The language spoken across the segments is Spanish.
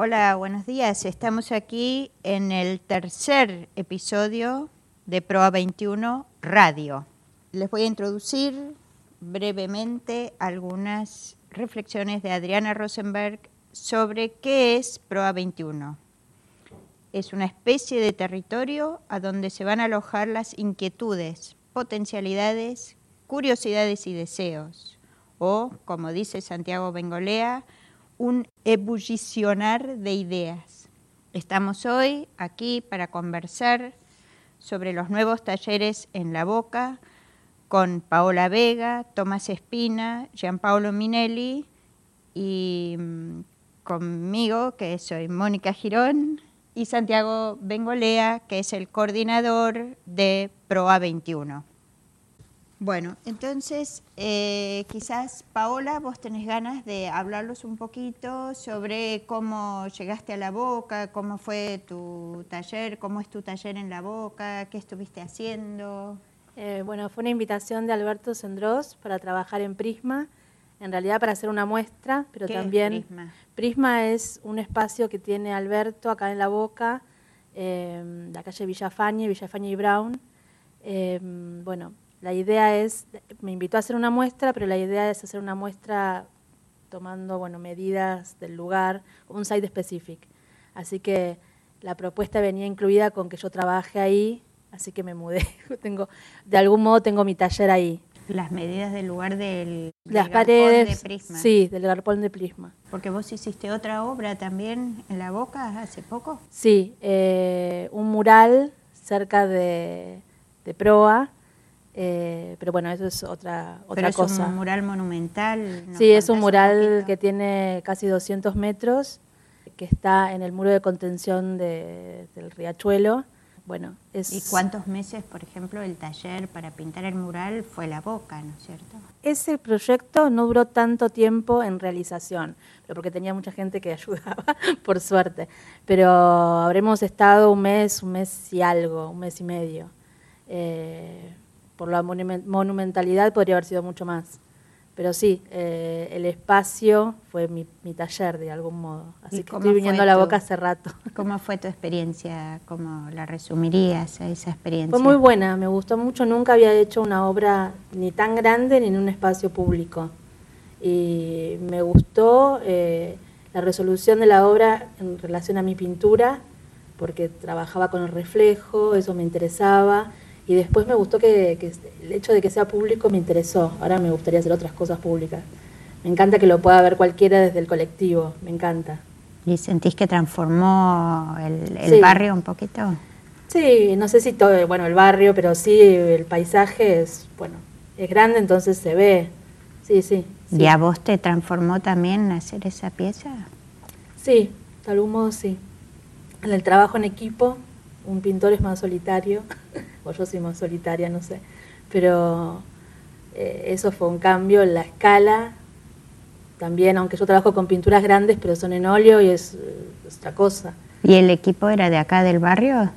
Hola, buenos días. Estamos aquí en el tercer episodio de Proa 21 Radio. Les voy a introducir brevemente algunas reflexiones de Adriana Rosenberg sobre qué es Proa 21. Es una especie de territorio a donde se van a alojar las inquietudes, potencialidades, curiosidades y deseos, o, como dice Santiago Bengolea, un ebullicionar de ideas. Estamos hoy aquí para conversar sobre los nuevos talleres en la boca con Paola Vega, Tomás Espina, Gianpaolo Minelli y mm, conmigo, que soy Mónica Girón, y Santiago Bengolea, que es el coordinador de PROA 21. Bueno, entonces eh, quizás Paola, vos tenés ganas de hablarlos un poquito sobre cómo llegaste a la boca, cómo fue tu taller, cómo es tu taller en la boca, qué estuviste haciendo. Eh, bueno, fue una invitación de Alberto Sendros para trabajar en Prisma, en realidad para hacer una muestra, pero también es Prisma? Prisma es un espacio que tiene Alberto acá en la boca, eh, la calle Villafañe, Villafañe y Brown. Eh, bueno, la idea es, me invitó a hacer una muestra, pero la idea es hacer una muestra tomando bueno, medidas del lugar, un site specific. Así que la propuesta venía incluida con que yo trabaje ahí, así que me mudé. tengo, de algún modo tengo mi taller ahí. Las medidas del lugar del, del Las paredes, de Prisma. sí, del garpón de Prisma. Porque vos hiciste otra obra también en la boca hace poco. Sí, eh, un mural cerca de, de Proa, eh, pero bueno, eso es otra, otra Pero es cosa. un mural monumental. ¿nos Sí, es un mural poquito? que tiene casi 200 metros, que está en el muro de contención de- del riachuelo. Bueno, es, ¿Y cuántos meses, por ejemplo, el taller para pintar el mural fue la boca, ¿no es cierto? ese proyecto no duró tanto tiempo en realización, pero porque tenía mucha gente que ayudaba, por suerte. Pero habremos estado un mes, un mes y algo, un mes y medio. Eh, por la monumen- monumentalidad podría haber sido mucho más. Pero sí, eh, el espacio fue mi, mi taller de algún modo. ¿Y Así que estoy viniendo a la tu- boca hace rato. ¿Cómo fue tu experiencia? ¿Cómo la resumirías a esa experiencia? Fue muy buena, me gustó mucho. Nunca había hecho una obra ni tan grande ni en un espacio público. Y me gustó eh, la resolución de la obra en relación a mi pintura, porque trabajaba con el reflejo, eso me interesaba. Y después me gustó que, que el hecho de que sea público me interesó. Ahora me gustaría hacer otras cosas públicas. Me encanta que lo pueda ver cualquiera desde el colectivo, me encanta. ¿Y sentís que transformó el, el Sí. barrio un poquito? Sí, no sé si todo, bueno, el barrio, pero sí, el paisaje es, bueno, es grande, entonces se ve. Sí, sí. Sí, ¿Y a vos te transformó también hacer esa pieza? sí de algún modo sí. En el trabajo en equipo, un pintor es más solitario, o yo soy más solitaria, no sé, pero eh, eso fue un cambio en la escala. También, aunque yo trabajo con pinturas grandes, pero son en óleo y es, es otra cosa. ¿Y el equipo era de acá del barrio?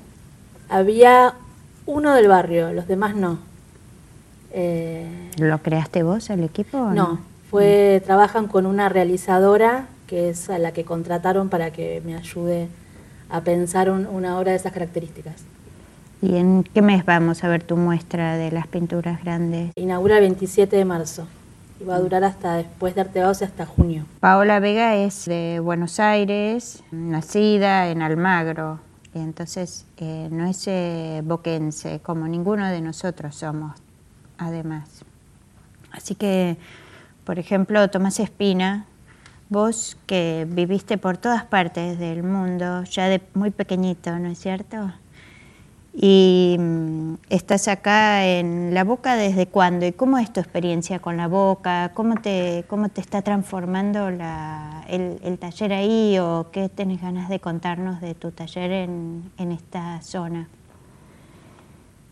Había uno del barrio, los demás no. Eh, ¿Lo creaste vos, el equipo? o No, fue, trabajan con una realizadora que es a la que contrataron para que me ayude a pensar un- una obra de esas características. ¿Y en qué mes vamos a ver tu muestra de las pinturas grandes? Inaugura el 27 de marzo y va a durar hasta después de Arte Bauce hasta junio. Paola Vega es de Buenos Aires, nacida en Almagro, y entonces eh, no es eh, boquense, como ninguno de nosotros somos, además. Así que, por ejemplo, Tomás Espina, vos que viviste por todas partes del mundo, ya de muy pequeñito, ¿no es cierto? Y mm, estás acá en la boca desde cuándo y cómo es tu experiencia con la boca, cómo te, cómo te está transformando el taller ahí o qué tenés ganas de contarnos de tu taller en, en esta zona.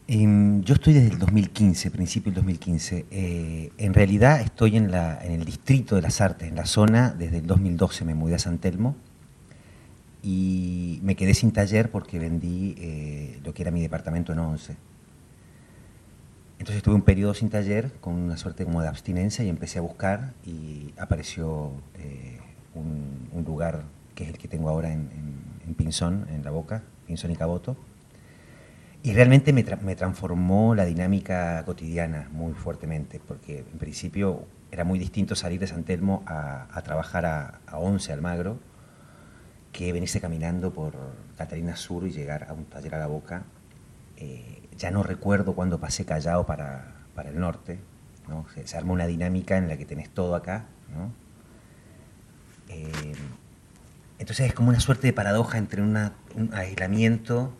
Em, yo estoy desde el 2015, principio del 2015. Eh, en realidad estoy en, la, en el distrito de las artes, en la zona, desde el 2012 me mudé a San Telmo y me quedé sin taller porque vendí eh, lo que era mi departamento en 11. Entonces estuve un periodo sin taller con una suerte como de abstinencia y empecé a buscar y apareció eh, un, un lugar que es el que tengo ahora en, Pinzón, en la boca, Pinzón y Caboto. Y realmente me, transformó la dinámica cotidiana muy fuertemente, porque en principio era muy distinto salir de San Telmo a, trabajar a, a 11 Almagro, que venirse caminando por Catalina Sur y llegar a un taller a la boca. Eh, ya no recuerdo cuando pasé Callao para, para el norte, ¿no? se, arma una dinámica en la que tenés todo acá. ¿no? Eh, entonces es como una suerte de paradoja entre un aislamiento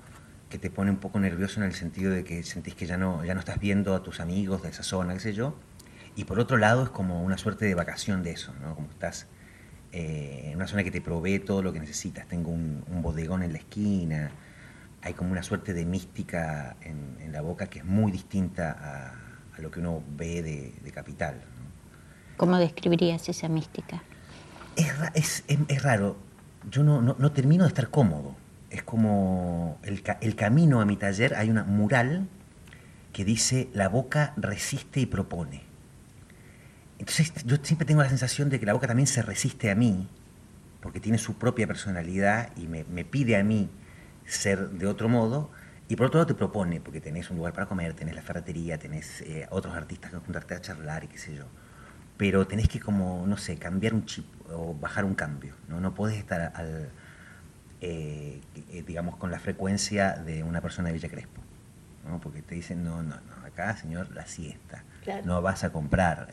que te pone un poco nervioso en el sentido de que sentís que ya no, ya no estás viendo a tus amigos de esa zona, qué sé yo, y por otro lado es como una suerte de vacación de eso, ¿no? como estás eh, en una zona que te provee todo lo que necesitas. Tengo un, bodegón en la esquina, hay como una suerte de mística en, la boca que es muy distinta a, lo que uno ve de, capital. ¿Cómo describirías esa mística? Es, es, raro, yo no, no, termino de estar cómodo. Es como el, el camino a mi taller, hay una mural que dice la boca resiste y propone. Entonces yo siempre tengo la sensación de que la boca también se resiste a mí, porque tiene su propia personalidad y me, pide a mí ser de otro modo, y por otro lado te propone, porque tenés un lugar para comer, tenés la ferretería, tenés eh, otros artistas que juntarte a charlar y qué sé yo. Pero tenés que como, no sé, cambiar un chip o bajar un cambio, ¿no? No podés estar al, eh, eh, digamos, con la frecuencia de una persona de Villa Crespo, ¿no? Porque te dicen, no, no, no, acá, señor, la siesta. No vas a comprar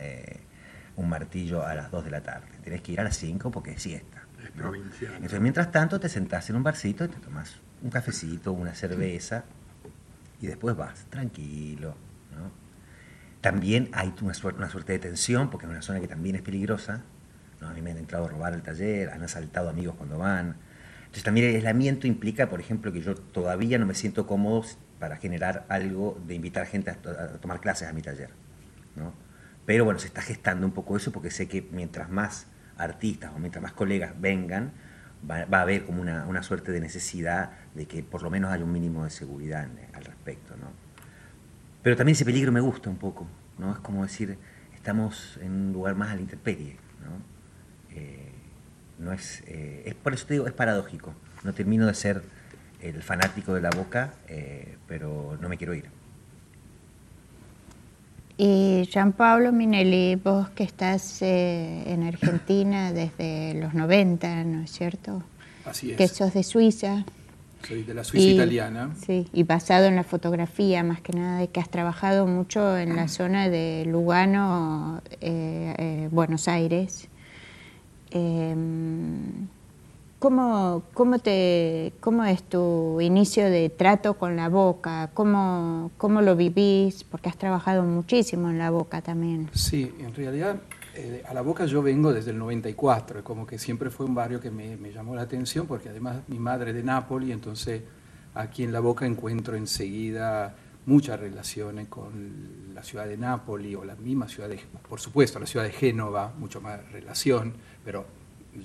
un martillo a las 2 de la tarde. Tienes que ir a las 5 porque es siesta. Es Entonces, mientras tanto, te sentás en un barcito y te tomas un cafecito, una cerveza y después vas tranquilo. También hay una suerte, una suerte de tensión porque es una zona que también es peligrosa. ¿no? A mí me han entrado a robar el taller, han asaltado amigos cuando van. Entonces también el aislamiento implica, por ejemplo, que yo todavía no me siento cómodo para generar algo de invitar gente a, a tomar clases a mi taller. ¿no? Pero bueno, se está gestando un poco eso porque sé que mientras más artistas o mientras más colegas vengan, va, a haber como una, suerte de necesidad de que por lo menos haya un mínimo de seguridad al respecto. ¿no? Pero también ese peligro me gusta un poco, ¿no? Es como decir, estamos en un lugar más a la intemperie, ¿no? Eh, no es, eh, es, por eso te digo, es paradójico. No termino de ser el fanático de la boca, eh, pero no me quiero ir. Y Jean Pablo Minelli, vos que estás eh, en Argentina desde los 90, ¿no es cierto? Así es. Que sos de Suiza. Soy de la Suiza italiana. Sí, y basado en la fotografía más que nada, de que has trabajado mucho en la zona de Lugano, eh, eh, Buenos Aires. ¿Cómo, cómo, te, ¿Cómo es tu inicio de trato con la boca? ¿Cómo, ¿Cómo lo vivís? Porque has trabajado muchísimo en la boca también. Sí, en realidad eh, a la boca yo vengo desde el 94, como que siempre fue un barrio que me, me llamó la atención porque además mi madre es de Nápoles, entonces aquí en la boca encuentro enseguida muchas relaciones con la ciudad de Nápoles o la misma ciudad de, por supuesto, la ciudad de Génova, mucho más relación, pero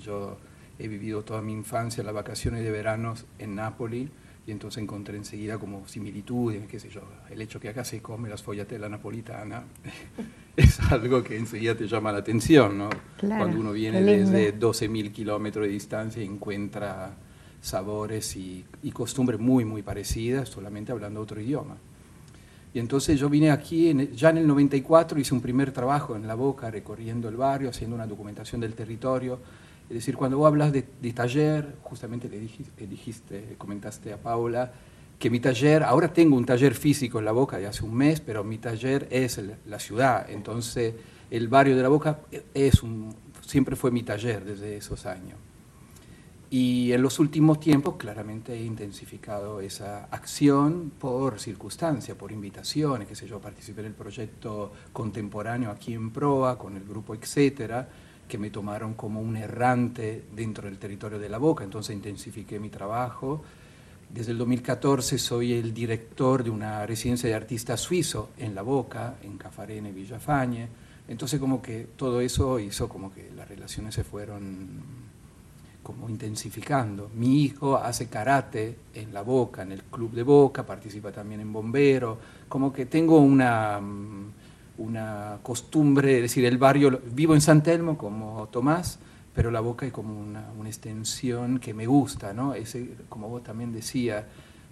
yo he vivido toda mi infancia, las vacaciones de verano en Nápoles, y entonces encontré enseguida como similitudes, qué sé yo, el hecho que acá se come la sfogliatella napolitana es algo que enseguida te llama la atención, ¿no? Cuando uno viene desde 12.000 kilómetros de distancia y encuentra sabores y, y, costumbres muy, muy parecidas, solamente hablando otro idioma. Y entonces yo vine aquí, ya en el 94 hice un primer trabajo en La Boca, recorriendo el barrio, haciendo una documentación del territorio, es decir, cuando vos hablas de, taller, justamente le dijiste, comentaste a Paula, que mi taller, ahora tengo un taller físico en La Boca de hace un mes, pero mi taller es la ciudad, entonces el barrio de La Boca es un, siempre fue mi taller desde esos años. Y en los últimos tiempos claramente he intensificado esa acción por circunstancias, por invitaciones, qué sé yo, participé en el proyecto contemporáneo aquí en Proa con el grupo Etcétera, que me tomaron como un errante dentro del territorio de la Boca, entonces intensifiqué mi trabajo. Desde el 2014 soy el director de una residencia de artistas suizo en La Boca, en Cafarene, Villafañe. Entonces como que todo eso hizo como que las relaciones se fueron como intensificando. Mi hijo hace karate en La Boca, en el Club de Boca, participa también en Bombero, como que tengo una una costumbre, es decir, el barrio, vivo en San Telmo como Tomás, pero la boca es como una, una extensión que me gusta, ¿no? Ese, como vos también decías,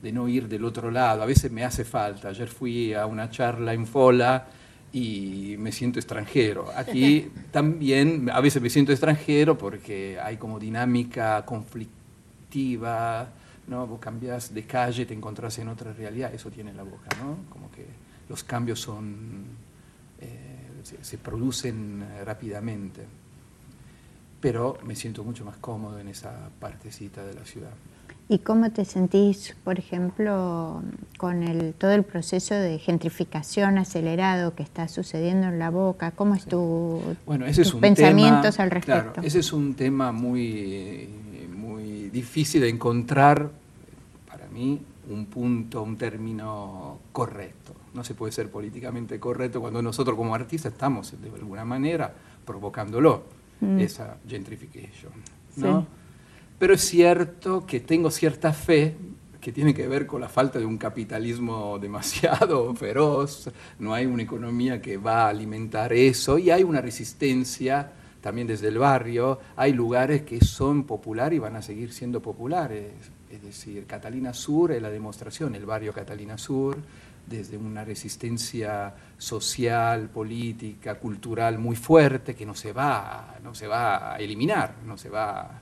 de no ir del otro lado. A veces me hace falta. Ayer fui a una charla en Fola y me siento extranjero. Aquí también a veces me siento extranjero porque hay como dinámica conflictiva, ¿no? Vos cambias de calle, te encontrás en otra realidad, eso tiene la boca, ¿no? Como que los cambios son, se, se, producen rápidamente. Pero me siento mucho más cómodo en esa partecita de la ciudad. ¿Y cómo te sentís, por ejemplo, con el, todo el proceso de gentrificación acelerado que está sucediendo en la boca? ¿Cómo es tu, bueno, ese tus es un pensamientos tema, al respecto? Claro, ese es un tema muy, muy difícil de encontrar, para mí, un punto, un término correcto. No se puede ser políticamente correcto cuando nosotros como artistas estamos, de alguna manera, provocándolo, mm. esa gentrification. ¿no? Sí. Pero es cierto que tengo cierta fe que tiene que ver con la falta de un capitalismo demasiado feroz, no hay una economía que va a alimentar eso y hay una resistencia también desde el barrio, hay lugares que son populares y van a seguir siendo populares, es decir, Catalina Sur es la demostración, el barrio Catalina Sur, desde una resistencia social, política, cultural muy fuerte que no se va, no se va a eliminar, no se va.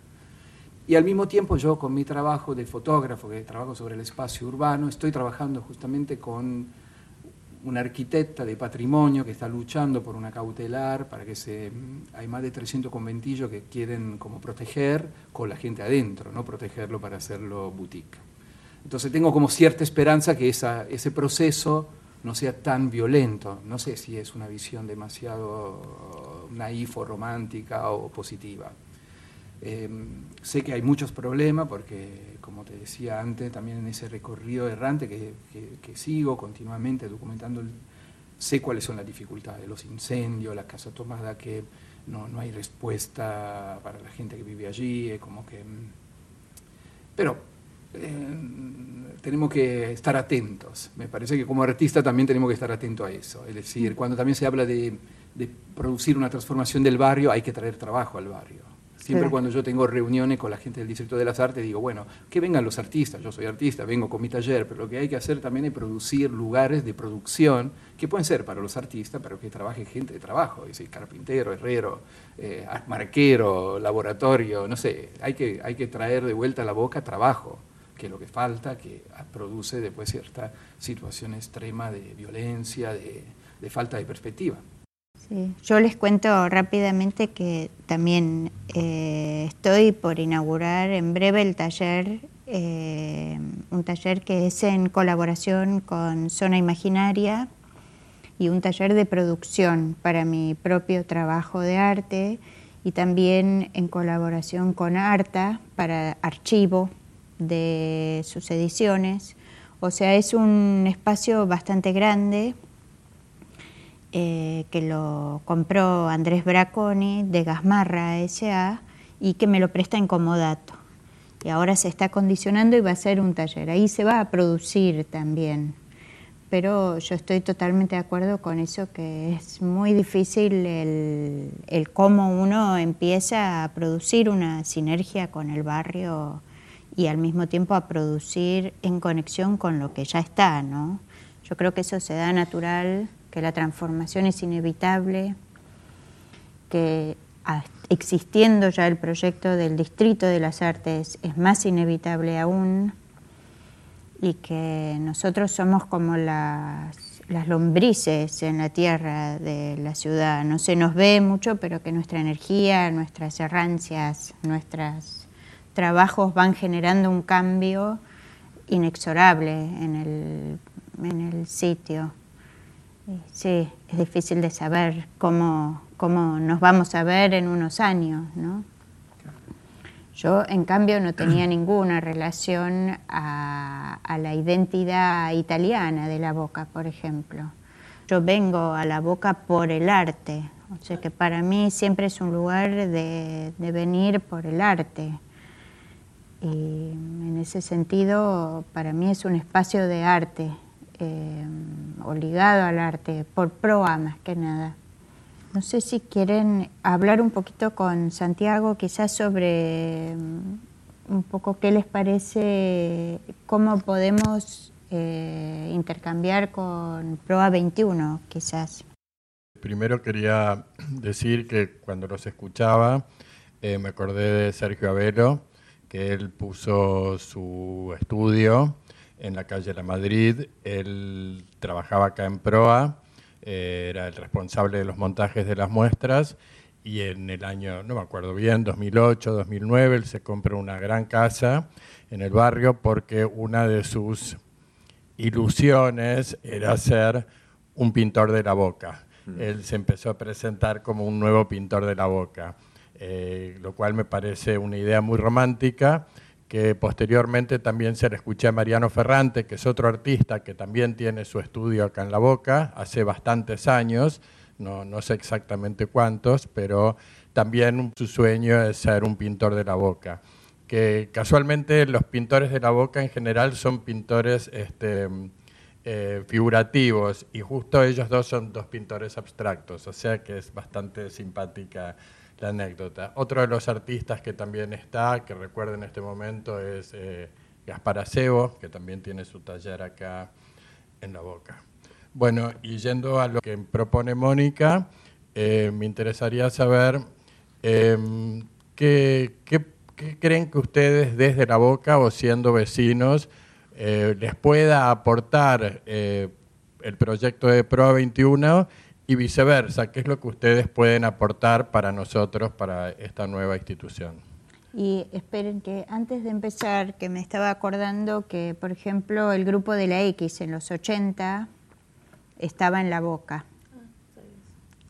Y al mismo tiempo yo con mi trabajo de fotógrafo, que trabajo sobre el espacio urbano, estoy trabajando justamente con una arquitecta de patrimonio que está luchando por una cautelar para que se... Hay más de 300 conventillos que quieren como proteger con la gente adentro, no protegerlo para hacerlo boutique. Entonces tengo como cierta esperanza que esa, ese proceso no sea tan violento. No sé si es una visión demasiado naif o romántica o positiva. Eh, sé que hay muchos problemas porque, como te decía antes, también en ese recorrido errante que, sigo continuamente documentando, sé cuáles son las dificultades, los incendios, la casa tomada, que no, hay respuesta para la gente que vive allí, como que... Pero eh, tenemos que estar atentos. Me parece que como artista también tenemos que estar atentos a eso. Es decir, cuando también se habla de producir una transformación del barrio, hay que traer trabajo al barrio. Siempre sí. cuando yo tengo reuniones con la gente del Distrito de las Artes, digo, bueno, que vengan los artistas, yo soy artista, vengo con mi taller, pero lo que hay que hacer también es producir lugares de producción que pueden ser para los artistas, pero que trabaje gente de trabajo, es decir, carpintero, herrero, eh, marquero, laboratorio, no sé, hay que, hay que traer de vuelta a la boca trabajo, que es lo que falta, que produce después cierta situación extrema de violencia, de, de falta de perspectiva. Sí. Yo les cuento rápidamente que también eh, estoy por inaugurar en breve el taller, eh, un taller que es en colaboración con Zona Imaginaria y un taller de producción para mi propio trabajo de arte y también en colaboración con Arta para archivo de sus ediciones. O sea, es un espacio bastante grande eh, que lo compró Andrés Braconi de Gasmarra S.A. y que me lo presta en comodato. Y ahora se está condicionando y va a ser un taller. Ahí se va a producir también. Pero yo estoy totalmente de acuerdo con eso, que es muy difícil el, el cómo uno empieza a producir una sinergia con el barrio y al mismo tiempo a producir en conexión con lo que ya está, ¿no? Yo creo que eso se da natural que la transformación es inevitable, que existiendo ya el proyecto del Distrito de las Artes es más inevitable aún y que nosotros somos como las, las lombrices en la tierra de la ciudad. No se nos ve mucho, pero que nuestra energía, nuestras errancias, nuestros trabajos van generando un cambio inexorable en el, en el sitio. Sí, es difícil de saber cómo, cómo nos vamos a ver en unos años, ¿no? Yo, en cambio, no tenía ninguna relación a, a, la identidad italiana de la Boca, por ejemplo. Yo vengo a la Boca por el arte, o sea que para mí siempre es un lugar de, de venir por el arte. Y en ese sentido, para mí es un espacio de arte, eh, o ligado al arte, por proa más que nada. No sé si quieren hablar un poquito con Santiago, quizás sobre mm, un poco qué les parece, cómo podemos eh, intercambiar con Proa 21, quizás. Primero quería decir que cuando los escuchaba eh, me acordé de Sergio Avelo, que él puso su estudio en la calle La Madrid, él trabajaba acá en Proa eh, era el responsable de los montajes de las muestras y en el año, no me acuerdo bien, 2008, 2009, él se compró una gran casa en el barrio porque una de sus ilusiones era ser un pintor de la boca. Mm. Él se empezó a presentar como un nuevo pintor de la boca, eh, lo cual me parece una idea muy romántica que posteriormente también se le escuché a Mariano Ferrante, que es otro artista que también tiene su estudio acá en La Boca, hace bastantes años, no, no sé exactamente cuántos, pero también su sueño es ser un pintor de la boca. Que casualmente los pintores de la boca en general son pintores este, eh, figurativos y justo ellos dos son dos pintores abstractos, o sea que es bastante simpática la anécdota. Otro de los artistas que también está, que recuerdo en este momento, es eh, Gaspar Acebo, que también tiene su taller acá en la boca. Bueno, y yendo a lo que propone Mónica, eh, me interesaría saber em, qué, creen que ustedes desde la boca o siendo vecinos eh, les pueda aportar el proyecto de PROA 21 y viceversa, ¿qué es lo que ustedes pueden aportar para nosotros, para esta nueva institución? Y esperen que antes de empezar, que me estaba acordando que, por ejemplo, el grupo de la X en los 80 estaba en La Boca.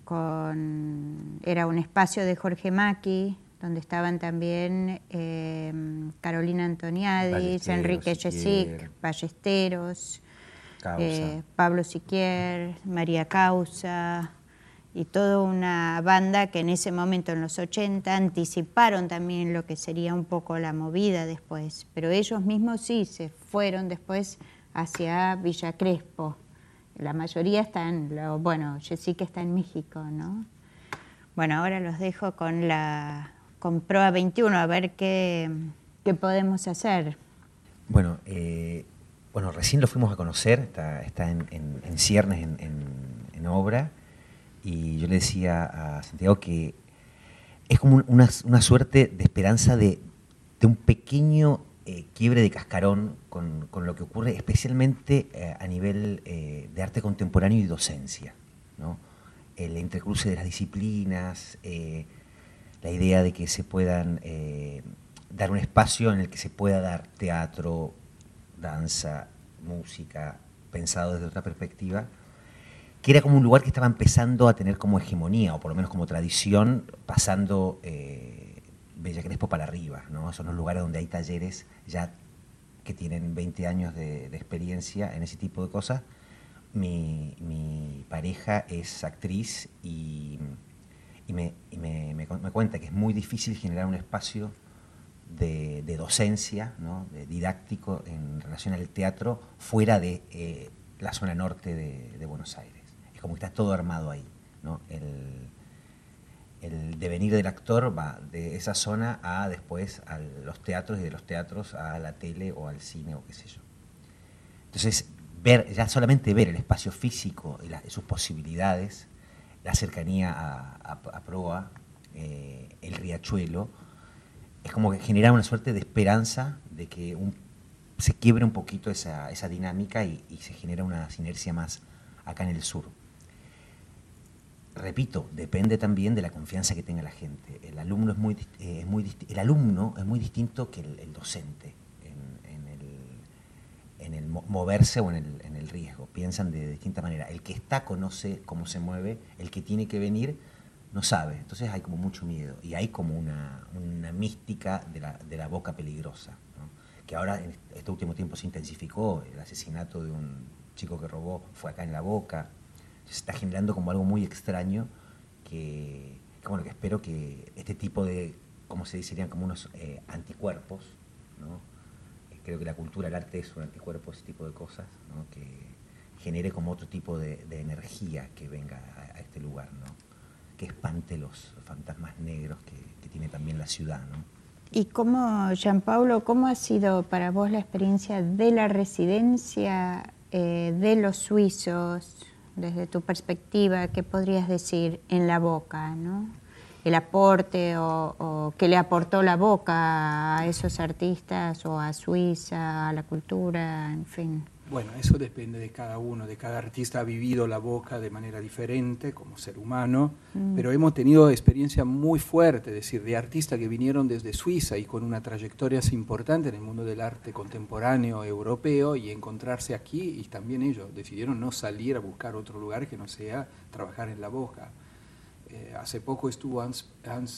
Con, era un espacio de Jorge Maki, donde estaban también eh, Carolina Antoniadis, Enrique Yesic, Ballesteros, eh, Pablo Siquier, María Causa y toda una banda que en ese momento, en los 80, anticiparon también lo que sería un poco la movida después, pero ellos mismos sí se fueron después hacia Villa Crespo. La mayoría están, bueno, Jessica está en México, ¿no? Bueno, ahora los dejo con la con Proa 21 a ver qué, qué podemos hacer. Bueno, eh, bueno, recién lo fuimos a conocer, está, en, ciernes, en, obra, y yo le decía a Santiago que es como una, suerte de esperanza de, un pequeño eh, quiebre de cascarón con, lo que ocurre especialmente eh, a nivel eh, de arte contemporáneo y docencia. El entrecruce de las disciplinas, la idea de que se puedan dar un espacio en el que se pueda dar teatro, danza, música, pensado desde otra perspectiva, que era como un lugar que estaba empezando a tener como hegemonía, o por lo menos como tradición, pasando eh, Bella Crespo para arriba. ¿no? Son los lugares donde hay talleres ya que tienen 20 años de, experiencia en ese tipo de cosas. Mi, pareja es actriz y, me, me cuenta que es muy difícil generar un espacio de, docencia, de didáctico en relación al teatro fuera de eh, la zona norte de, Buenos Aires. Es como que está todo armado ahí. El, devenir del actor va de esa zona a después a los teatros y de los teatros a la tele o al cine o qué sé yo. Entonces, ver, ya solamente ver el espacio físico y, sus posibilidades, la cercanía a, Proa, eh, el riachuelo, es como que genera una suerte de esperanza de que se quiebre un poquito esa, dinámica y, se genera una sinergia más acá en el sur. Repito, depende también de la confianza que tenga la gente. El alumno es muy, eh, muy, el alumno es muy distinto que el, docente en, el, moverse o en el, en el riesgo. Piensan de distinta manera. El que está conoce cómo se mueve, el que tiene que venir no sabe. Entonces hay como mucho miedo y hay como una, mística de la, de la, boca peligrosa, que ahora en este último tiempo se intensificó. El asesinato de un chico que robó fue acá en la boca. Se está generando como algo muy extraño que, bueno, que espero que este tipo de, como se dirían, como unos eh, anticuerpos, ¿no? Eh, creo que la cultura, el arte es un anticuerpo, ese tipo de cosas, que genere como otro tipo de, energía que venga a, a este lugar. ¿no? Que espante los fantasmas negros que, tiene también la ciudad. ¿no? ¿Y cómo, Paulo, cómo ha sido para vos la experiencia de la residencia eh, de los suizos, desde tu perspectiva, qué podrías decir en la boca, ¿no? el aporte o, o le aportó la boca a esos artistas o a Suiza, a la cultura, en fin. Bueno, eso depende de cada uno, de cada artista ha vivido la boca de manera diferente como ser humano, mm. pero hemos tenido experiencia muy fuerte, es decir, de artistas que vinieron desde Suiza y con una trayectoria así importante en el mundo del arte contemporáneo europeo y encontrarse aquí y también ellos decidieron no salir a buscar otro lugar que no sea trabajar en la boca. Eh, hace poco estuvo Hans,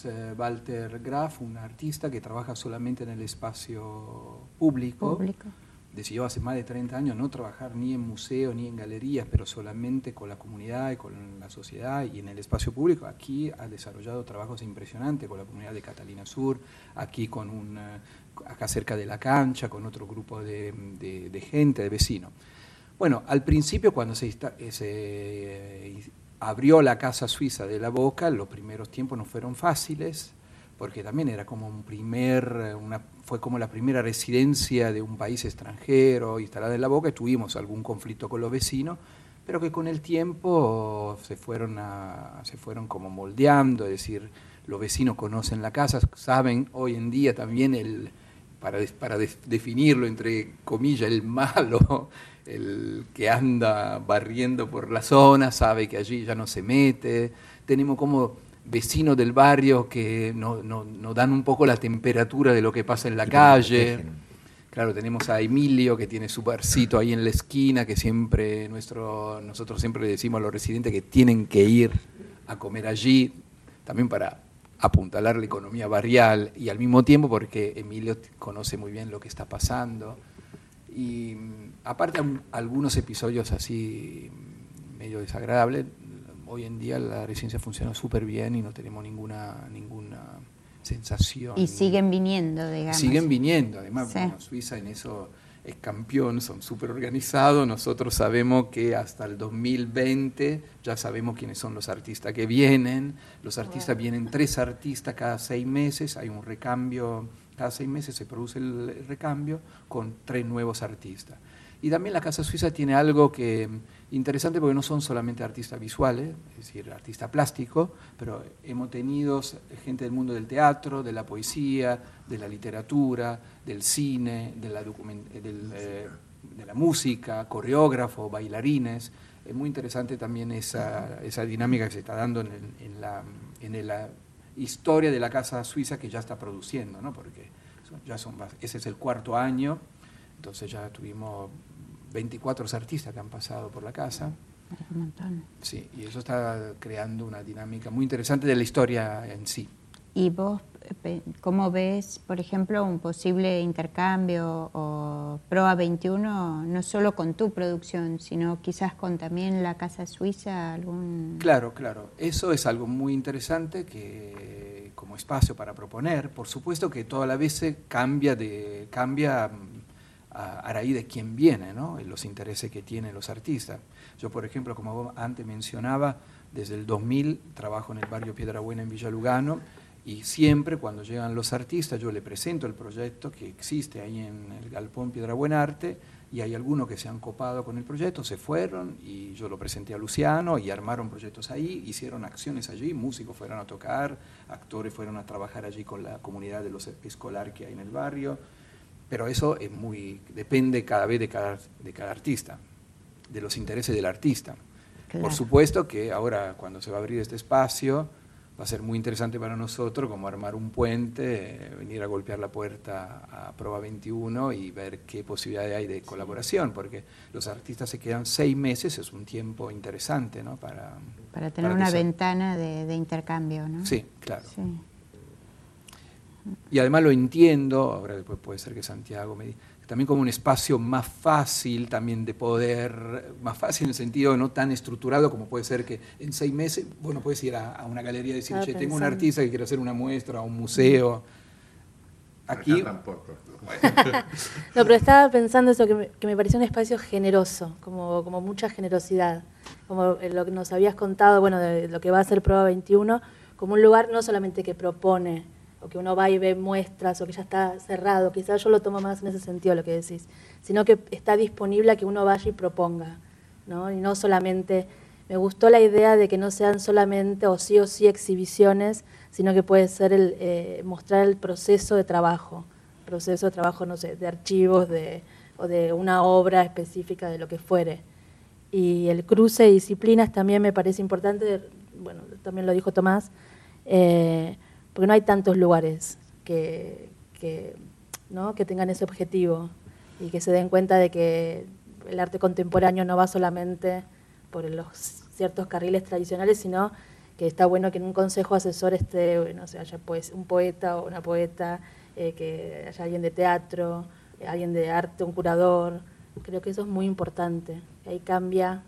eh, Walter Graf, un artista que trabaja solamente en el espacio público. público decidió hace más de 30 años no trabajar ni en museos ni en galerías, pero solamente con la comunidad y con la sociedad y en el espacio público. Aquí ha desarrollado trabajos impresionantes con la comunidad de Catalina Sur, aquí con un, eh, acá cerca de la cancha, con otro grupo de, gente, de vecinos. Bueno, al principio cuando se, eh, se eh, abrió la Casa Suiza de la Boca, los primeros tiempos no fueron fáciles, porque también era como un primer, una, fue como la primera residencia de un país extranjero instalada en la boca, tuvimos algún conflicto con los vecinos, pero que con el tiempo se fueron, se fueron como moldeando, es decir, los vecinos conocen la casa, saben hoy en día también el, para, para definirlo entre comillas, el malo, el que anda barriendo por la zona, sabe que allí ya no se mete, tenemos como vecinos del barrio que nos no, dan un poco la temperatura de lo que pasa en la calle. Claro, tenemos a Emilio que tiene su barcito ahí en la esquina, que siempre nuestro, nosotros siempre le decimos a los residentes que tienen que ir a comer allí, también para apuntalar la economía barrial y al mismo tiempo porque Emilio conoce muy bien lo que está pasando. Y mm, aparte algunos episodios así medio desagradables, hoy en día la residencia funciona súper bien y no tenemos ninguna, ninguna sensación. Y siguen viniendo, digamos. Siguen viniendo, además, Suiza en eso es campeón, son súper organizados, nosotros sabemos que hasta el 2020 ya sabemos quiénes son los artistas que vienen, los artistas vienen tres artistas cada seis meses, hay un recambio, cada seis meses se produce el recambio con tres nuevos artistas. Y también la Casa Suiza tiene algo que interesante porque no son solamente artistas visuales, es decir, artista plástico, pero hemos tenido gente del mundo del teatro, de la poesía, de la literatura, del cine, de la, eh, de la música, coreógrafo, bailarines. Es muy interesante también esa, esa dinámica que se está dando en, en, la, en, la, historia de la Casa Suiza que ya está produciendo, ¿no? porque ya son, ese es el cuarto año, entonces ya tuvimos 24 artistas que han pasado por la casa. Sí, y eso está creando una dinámica muy interesante de la historia en sí. ¿Y vos cómo ves, por ejemplo, un posible intercambio o PROA 21, no solo con tu producción, sino quizás con también la Casa Suiza? algún Claro, claro. Eso es algo muy interesante que como espacio para proponer. Por supuesto que toda la vez cambia, de, cambia a, raíz de quién viene, ¿no? los intereses que tienen los artistas. Yo, por ejemplo, como antes mencionaba, desde el 2000 trabajo en el barrio Piedra Buena en Villa Lugano y siempre cuando llegan los artistas yo le presento el proyecto que existe ahí en el Galpón Piedra Buena Arte y hay algunos que se han copado con el proyecto, se fueron y yo lo presenté a Luciano y armaron proyectos ahí, hicieron acciones allí, músicos fueron a tocar, actores fueron a trabajar allí con la comunidad de los escolares que hay en el barrio pero eso es muy, depende cada vez de cada, de cada artista, de los intereses del artista. Por supuesto que ahora cuando se va a abrir este espacio va a ser muy interesante para nosotros como armar un puente, venir a golpear la puerta a Proba 21 y ver qué posibilidades hay de colaboración, porque los artistas se quedan seis meses, es un tiempo interesante ¿no? para... Para tener una ventana de, de, intercambio, ¿no? Sí, claro. Sí. Y además lo entiendo, ahora después puede ser que Santiago me diga, también como un espacio más fácil también de poder, más fácil en el sentido no tan estructurado como puede ser que en seis meses, bueno, puedes ir a, una galería y decir, che, tengo un artista que quiere hacer una muestra, a un museo. Aquí... tampoco. no, pero estaba pensando eso, que me, que me pareció un espacio generoso, como, como mucha generosidad como lo que nos habías contado, bueno, de lo que va a ser Prueba 21, como un lugar no solamente que propone, o que uno va y ve muestras, o que ya está cerrado, quizás yo lo tomo más en ese sentido lo que decís, sino que está disponible a que uno vaya y proponga, ¿no? Y no solamente, me gustó la idea de que no sean solamente o sí o sí exhibiciones, sino que puede ser el, eh, mostrar el proceso de trabajo, proceso de trabajo, no sé, de archivos, de, o de una obra específica, de lo que fuere. Y el cruce de disciplinas también me parece importante, bueno, también lo dijo Tomás, eh, porque no hay tantos lugares que, que, ¿no? que tengan ese objetivo y que se den cuenta de que el arte contemporáneo no va solamente por los ciertos carriles tradicionales, sino que está bueno que en un consejo asesor esté, no sé, haya pues, un poeta o una poeta, eh, que haya alguien de teatro, eh, alguien de arte, un curador. Creo que eso es muy importante. Ahí cambia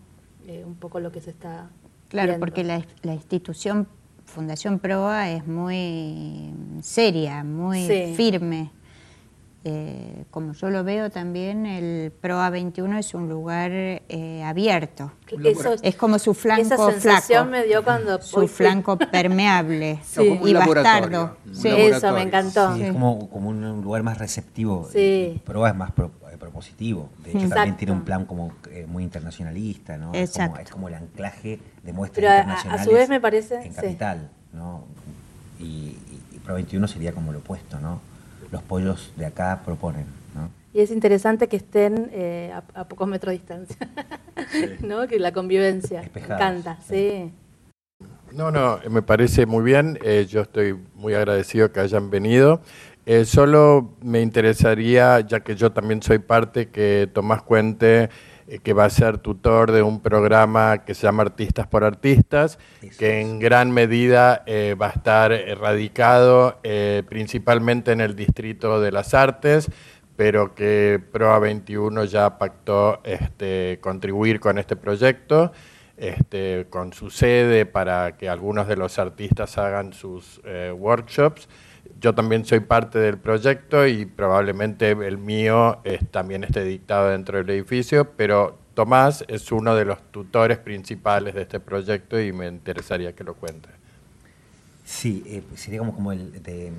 eh, un poco lo que se está. Claro, porque la, la, institución Fundación Proa es muy seria, muy firme. Eh, como yo lo veo también, el PROA 21 es un lugar eh, abierto. es como su flanco esa sensación me dio cuando su flanco permeable y bastardo. Eso me encantó. es como, un lugar más receptivo. PROA es más eh, propositivo. De hecho, también tiene un plan como muy internacionalista, ¿no? Es como, el anclaje de muestras internacionales a, su vez me parece, en capital, ¿no? Y, y, PROA 21 sería como lo opuesto, ¿no? Los pollos de acá proponen. ¿no? Y es interesante que estén eh, a, pocos metros de distancia, ¿no? que la convivencia me encanta, sí. No, no, me parece muy bien, eh, yo estoy muy agradecido que hayan venido. Eh, solo me interesaría, ya que yo también soy parte, que Tomás cuente eh, que va a ser tutor de un programa que se llama Artistas por Artistas, que en gran medida eh, va a estar radicado eh, principalmente en el Distrito de las Artes, pero que PROA 21 ya pactó este, contribuir con este proyecto. Este, con su sede para que algunos de los artistas hagan sus workshops yo también soy parte del proyecto y probablemente el mío también esté dictado dentro del edificio, pero Tomás es uno de los tutores principales de este proyecto y me interesaría que lo cuente. Sí, eh, sería como, el de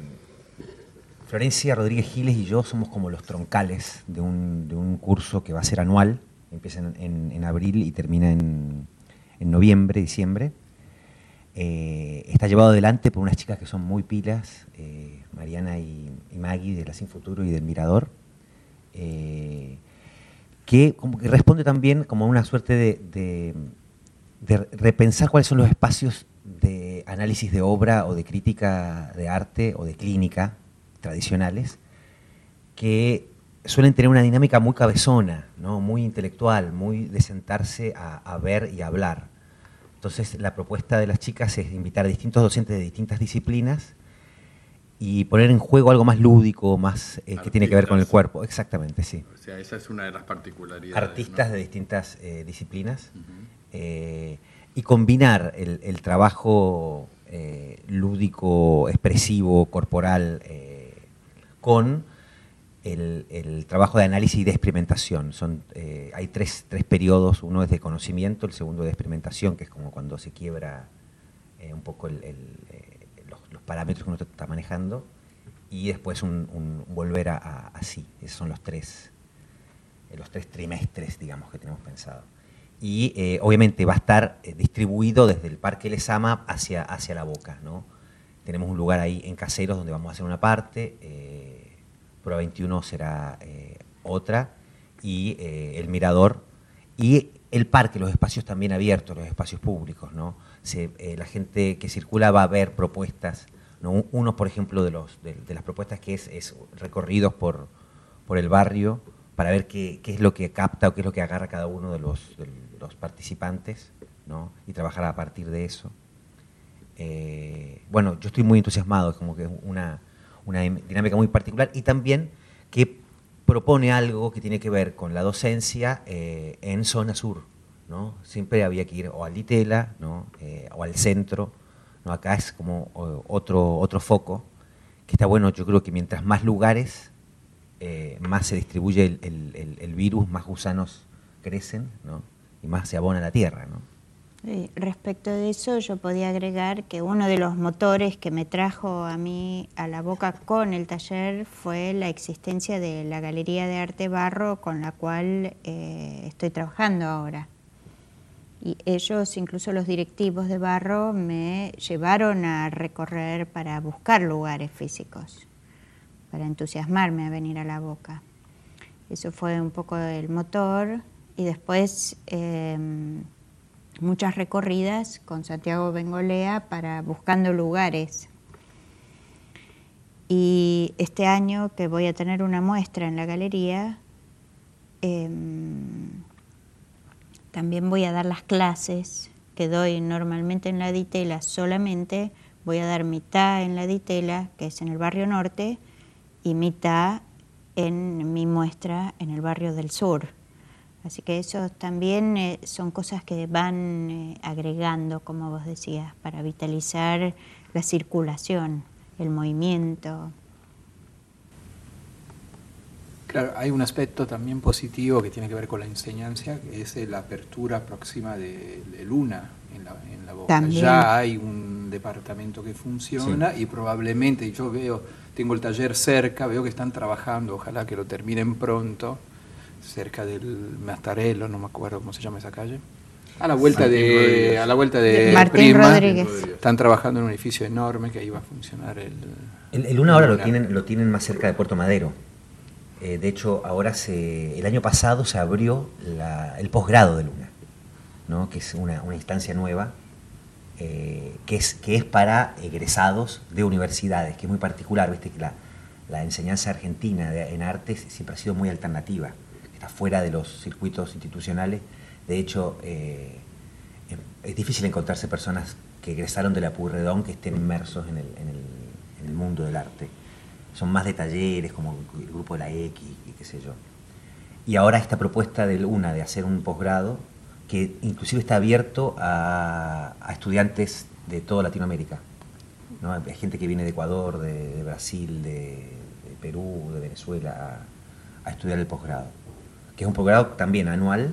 Florencia Rodríguez Giles y yo somos como los troncales de un, curso que va a ser anual, empieza en, abril y termina en, en noviembre, diciembre eh, está llevado adelante por unas chicas que son muy pilas, eh, Mariana y, Maggie de la Sin Futuro y del Mirador, eh, que, responde también como a una suerte de, repensar cuáles son los espacios de análisis de obra o de crítica de arte o de clínica tradicionales que suelen tener una dinámica muy cabezona, ¿no? muy intelectual, muy de sentarse a ver y hablar. Entonces, la propuesta de las chicas es invitar a distintos docentes de distintas disciplinas y poner en juego algo más lúdico, más eh, que tiene que ver con el cuerpo. Exactamente, sí. O sea, esa es una de las particularidades. Artistas de distintas eh, disciplinas eh, y combinar el, trabajo lúdico, expresivo, corporal, con el, trabajo de análisis y de experimentación. Son, eh, hay tres, tres, periodos, uno es de conocimiento, el segundo de experimentación, que es como cuando se quiebra eh, un poco eh, los, parámetros que uno está manejando, y después un, volver a, así. Esos son los tres, los tres trimestres, digamos, que tenemos pensado. Y obviamente va a estar distribuido desde el Parque Lesama hacia, hacia la boca. ¿no? Tenemos un lugar ahí en Caseros donde vamos a hacer una parte Prueba 21 será eh, otra, y eh, el mirador, y el parque, los espacios también abiertos, los espacios públicos, ¿no? Eh, la gente que circula va a ver propuestas, ¿no? Uno, por ejemplo, de, los, de, las propuestas que es, recorridos por, por el barrio para ver qué, qué, es lo que capta o qué es lo que agarra cada uno de los, los participantes, ¿no? Y trabajar a partir de eso. bueno, yo estoy muy entusiasmado, es como que una una dinámica muy particular y también que propone algo que tiene que ver con la docencia eh, en zona sur. ¿no? Siempre había que ir o al Litela ¿no? Eh, o al centro. ¿no? Acá es como otro, otro foco, que está bueno, yo creo que mientras más lugares, eh, más se distribuye el, el, virus, más gusanos crecen ¿no? y más se abona la tierra. ¿no? Respecto de eso, yo podía agregar que uno de los motores que me trajo a mí a la boca con el taller fue la existencia de la Galería de Arte Barro con la cual eh, estoy trabajando ahora. Y ellos, incluso los directivos de Barro, me llevaron a recorrer para buscar lugares físicos, para entusiasmarme a venir a la boca. Eso fue un poco el motor y después... Em, muchas recorridas con Santiago Bengolea para buscando lugares. Y este año que voy a tener una muestra en la galería, em, también voy a dar las clases que doy normalmente en la Ditela solamente, voy a dar mitad en la Ditela, que es en el barrio norte, y mitad en mi muestra en el barrio del sur. Así que eso también eh, son cosas que van eh, agregando, como vos decías, para vitalizar la circulación, el movimiento. Claro, hay un aspecto también positivo que tiene que ver con la enseñanza, que es la apertura próxima de, Luna en la, en la boca. Ya hay un departamento que funciona y probablemente, yo veo, tengo el taller cerca, veo que están trabajando, ojalá que lo terminen pronto cerca del Mastarello, no me acuerdo cómo se llama esa calle. A la vuelta de a la vuelta de, Martín Rodríguez. Están trabajando en un edificio enorme que ahí va a funcionar el el, Luna ahora lo tienen lo tienen más cerca de Puerto Madero. Eh, de hecho, ahora se el año pasado se abrió el posgrado de Luna, ¿no? que es una, instancia nueva eh, que, es, que es para egresados de universidades, que es muy particular, viste que la, la enseñanza argentina en artes siempre ha sido muy alternativa fuera de los circuitos institucionales. De hecho, eh, es difícil encontrarse personas que egresaron de la Purredón que estén inmersos en el, mundo del arte. Son más de talleres, como el grupo de la X y qué sé yo. Y ahora esta propuesta de una de hacer un posgrado que inclusive está abierto a, estudiantes de toda Latinoamérica. ¿no? Hay gente que viene de Ecuador, de, Brasil, de, Perú, de Venezuela a estudiar el posgrado que es un posgrado también anual,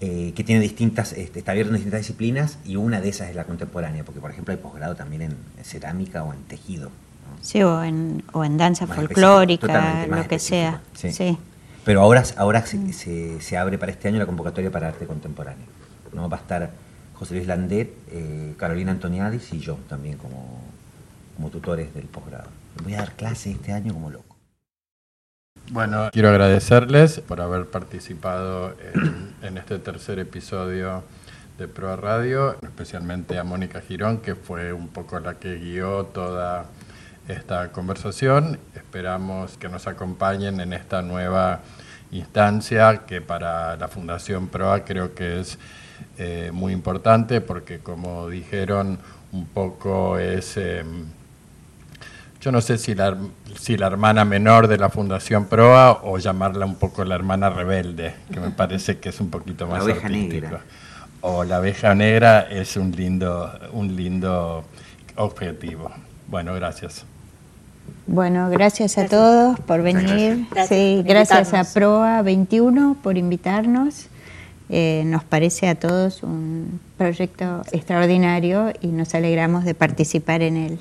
eh, que tiene distintas, este, está abierto en distintas disciplinas y una de esas es la contemporánea, porque por ejemplo hay posgrado también en, cerámica o en tejido. Sí, o en, o en danza folclórica, lo que sea. Sí. Pero ahora, ahora se, se, abre para este año la convocatoria para arte contemporáneo. ¿no? Va a estar José Luis Landet, eh, Carolina Antoniadis y yo también como, como tutores del posgrado. Voy a dar clases este año como loco. Bueno, quiero agradecerles por haber participado en, este tercer episodio de Proa Radio, especialmente a Mónica Girón, que fue un poco la que guió toda esta conversación. Esperamos que nos acompañen en esta nueva instancia que para la Fundación PROA creo que es eh, muy importante porque como dijeron un poco es... Em, yo no sé si la, si la hermana menor de la Fundación Proa o llamarla un poco la hermana rebelde, que me parece que es un poquito más la artístico. O la abeja negra es un lindo, un lindo objetivo. Bueno, gracias. Bueno, gracias a todos por venir. Gracias, sí, gracias a Proa 21 por invitarnos. Eh, nos parece a todos un proyecto extraordinario y nos alegramos de participar en él.